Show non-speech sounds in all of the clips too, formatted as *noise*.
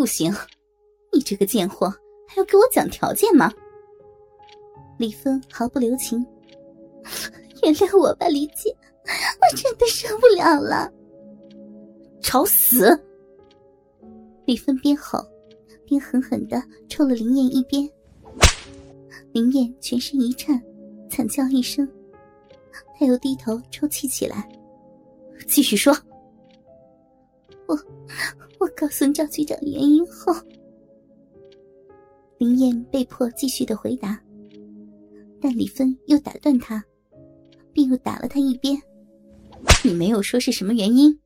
不行，你这个贱货还要给我讲条件吗？李芬毫不留情，原谅我吧，李姐，我真的受不了了。找死！李芬边吼边狠狠的抽了林燕一鞭，林燕全身一颤，惨叫一声，她又低头抽泣起来。继续说。我我告诉赵局长原因后，林燕被迫继续的回答，但李芬又打断他，并又打了他一鞭。你没有说是什么原因？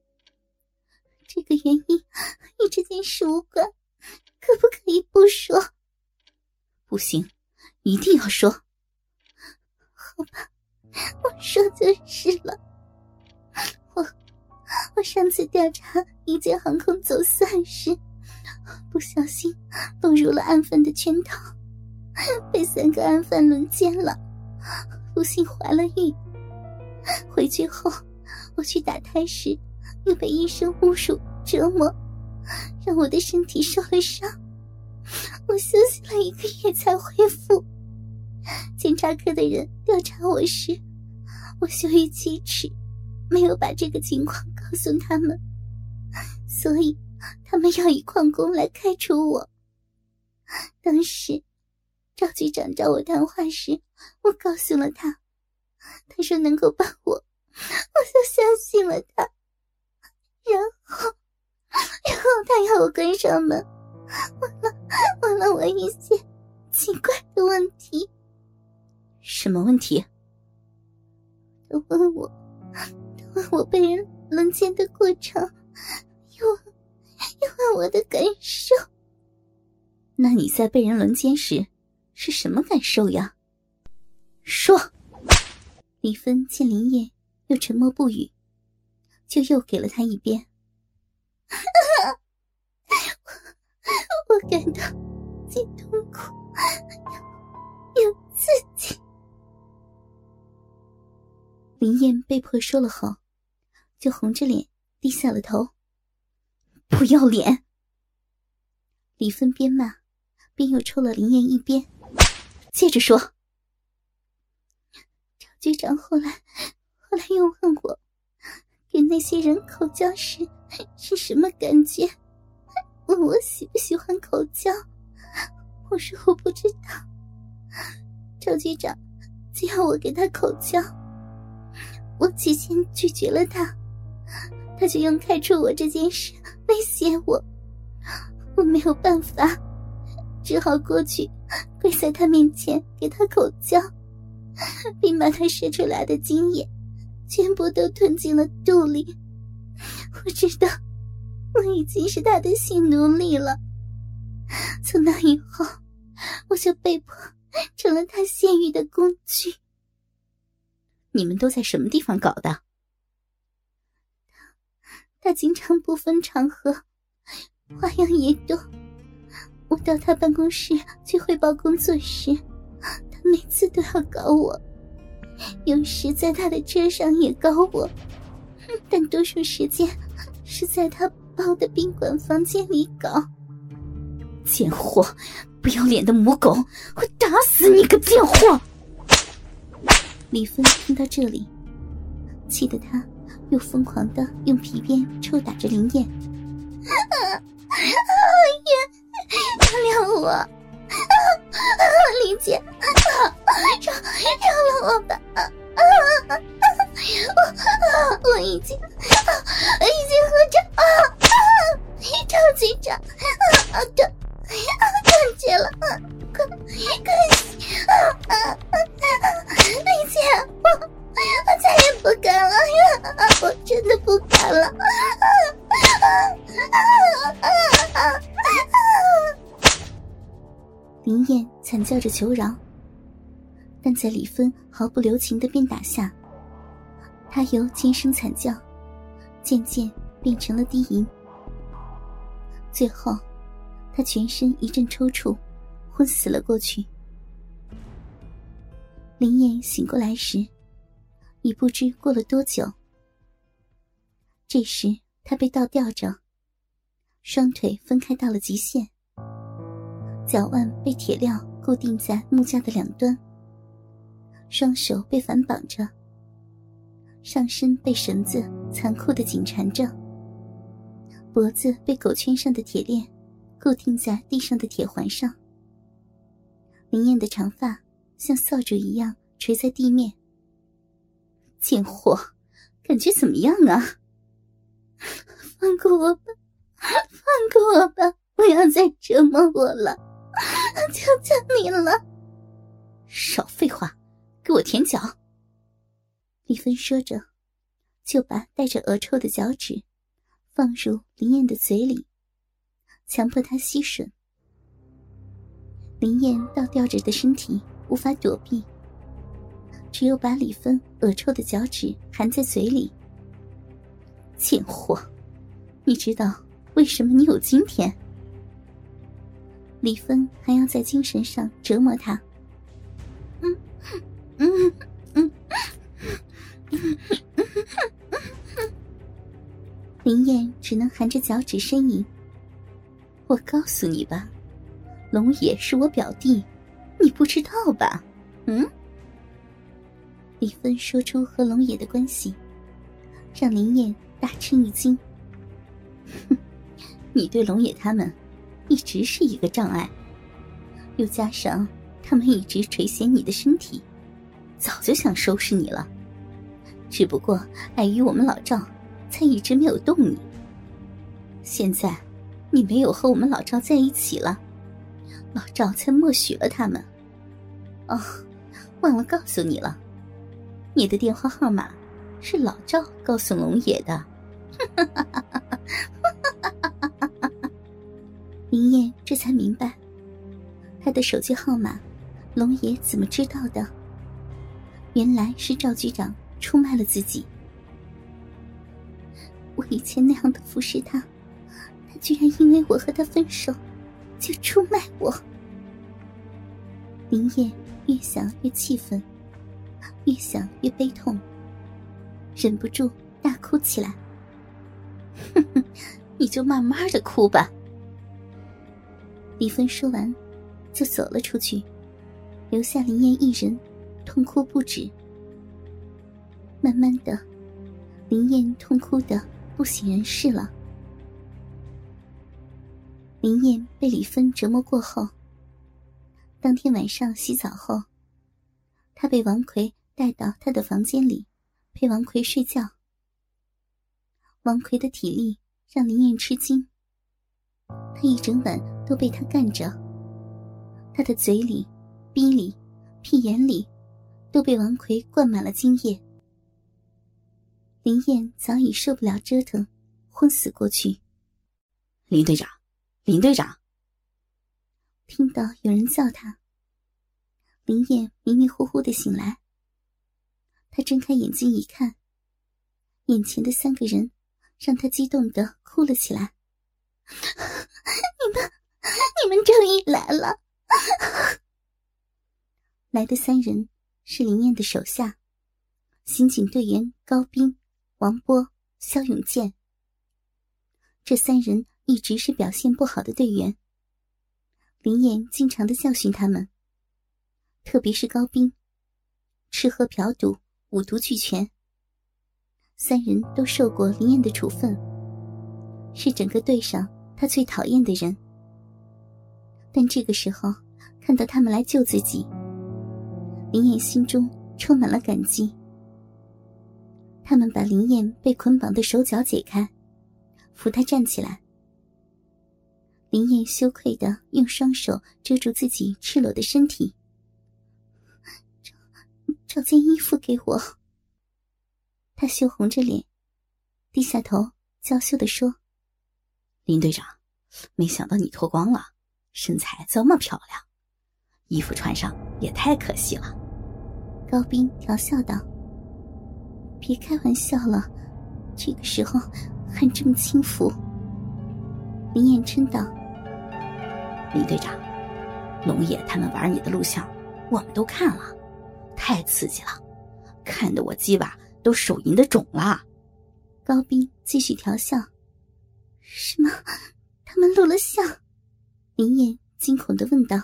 这个原因与这件事无关，可不可以不说？不行，一定要说。好吧，我说就是了。我我上次调查一间航空走私时，不小心落入了案犯的圈套，被三个案犯轮奸了，不幸怀了孕。回去后，我去打胎时。又被医生侮辱折磨，让我的身体受了伤。我休息了一个月才恢复。检查科的人调查我时，我羞于启齿，没有把这个情况告诉他们，所以他们要以旷工来开除我。当时赵局长找我谈话时，我告诉了他，他说能够帮我，我就相信了他。然后，然后他要我关上门，问了问了我一些奇怪的问题。什么问题？他问我，他问我被人轮奸的过程，又又问我的感受。那你在被人轮奸时是什么感受呀？说。李芬见林燕又沉默不语。就又给了他一鞭，我 *laughs* 我感到既痛苦又又刺激。林燕被迫说了后，就红着脸低下了头。不要脸！李芬边骂边又抽了林燕一鞭，接着说：“赵局长后来后来又问我。”给那些人口交时是什么感觉？问我喜不喜欢口交，我说我不知道。赵局长就要我给他口交，我起先拒绝了他，他就用开除我这件事威胁我，我没有办法，只好过去跪在他面前给他口交，并把他射出来的精液。全部都吞进了肚里。我知道，我已经是他的性奴隶了。从那以后，我就被迫成了他泄欲的工具。你们都在什么地方搞的？他经常不分场合，花样也多。我到他办公室去汇报工作时，他每次都要搞我。有时在他的车上也搞我，但多数时间是在他包的宾馆房间里搞。贱货，不要脸的母狗，我打死你个贱货！李芬听到这里，气得他又疯狂的用皮鞭抽打着林燕啊啊啊林彦原谅我啊啊林姐啊饶饶了我吧啊啊啊我啊我已经啊已经喝着啊啊一痛经啊啊啊断断绝了啊快快啊啊啊叫着求饶，但在李芬毫不留情的鞭打下，他由尖声惨叫，渐渐变成了低吟。最后，他全身一阵抽搐，昏死了过去。林燕醒过来时，已不知过了多久。这时，他被倒吊着，双腿分开到了极限，脚腕被铁镣固定在木架的两端，双手被反绑着，上身被绳子残酷的紧缠着，脖子被狗圈上的铁链固定在地上的铁环上。林燕的长发像扫帚一样垂在地面。贱货，感觉怎么样啊？*laughs* 放过我吧！放过我吧！不要再折磨我了，*laughs* 求求你了！少废话，给我舔脚！李芬说着，就把带着恶臭的脚趾放入林燕的嘴里，强迫她吸吮。林燕倒吊着的身体无法躲避，只有把李芬恶臭的脚趾含在嘴里。贱货，你知道？为什么你有今天？李芬还要在精神上折磨他。林燕只能含着脚趾呻吟。我告诉你吧，龙野是我表弟，你不知道吧？嗯。李芬说出和龙野的关系，让林燕大吃一惊。哼。*laughs* 你对龙野他们，一直是一个障碍，又加上他们一直垂涎你的身体，早就想收拾你了，只不过碍于我们老赵，才一直没有动你。现在，你没有和我们老赵在一起了，老赵才默许了他们。哦，忘了告诉你了，你的电话号码是老赵告诉龙野的。哈哈哈哈！燕这才明白，他的手机号码，龙爷怎么知道的？原来是赵局长出卖了自己。我以前那样的服侍他，他居然因为我和他分手，就出卖我。林燕越想越气愤，越想越悲痛，忍不住大哭起来。哼哼，你就慢慢的哭吧。李芬说完，就走了出去，留下林燕一人，痛哭不止。慢慢的，林燕痛哭的不省人事了。林燕被李芬折磨过后，当天晚上洗澡后，她被王奎带到他的房间里，陪王奎睡觉。王奎的体力让林燕吃惊。他一整晚都被他干着，他的嘴里、鼻里、屁眼里，都被王奎灌满了精液。林燕早已受不了折腾，昏死过去。林队长，林队长！听到有人叫他，林燕迷迷糊糊的醒来。他睁开眼睛一看，眼前的三个人让他激动的哭了起来。你们，终于来了！*laughs* 来的三人是林燕的手下，刑警队员高斌、王波、肖永健。这三人一直是表现不好的队员，林燕经常的教训他们。特别是高斌，吃喝嫖赌五毒俱全。三人都受过林燕的处分，是整个队上。他最讨厌的人，但这个时候看到他们来救自己，林燕心中充满了感激。他们把林燕被捆绑的手脚解开，扶她站起来。林燕羞愧的用双手遮住自己赤裸的身体，找找件衣服给我。她羞红着脸，低下头娇羞的说。林队长，没想到你脱光了，身材这么漂亮，衣服穿上也太可惜了。高斌调笑道：“别开玩笑了，这个时候还这么轻浮。”林彦琛道：“林队长，龙野他们玩你的录像，我们都看了，太刺激了，看得我鸡巴都手淫的肿了。”高斌继续调笑。什么？他们录了像。林燕惊恐的问道：“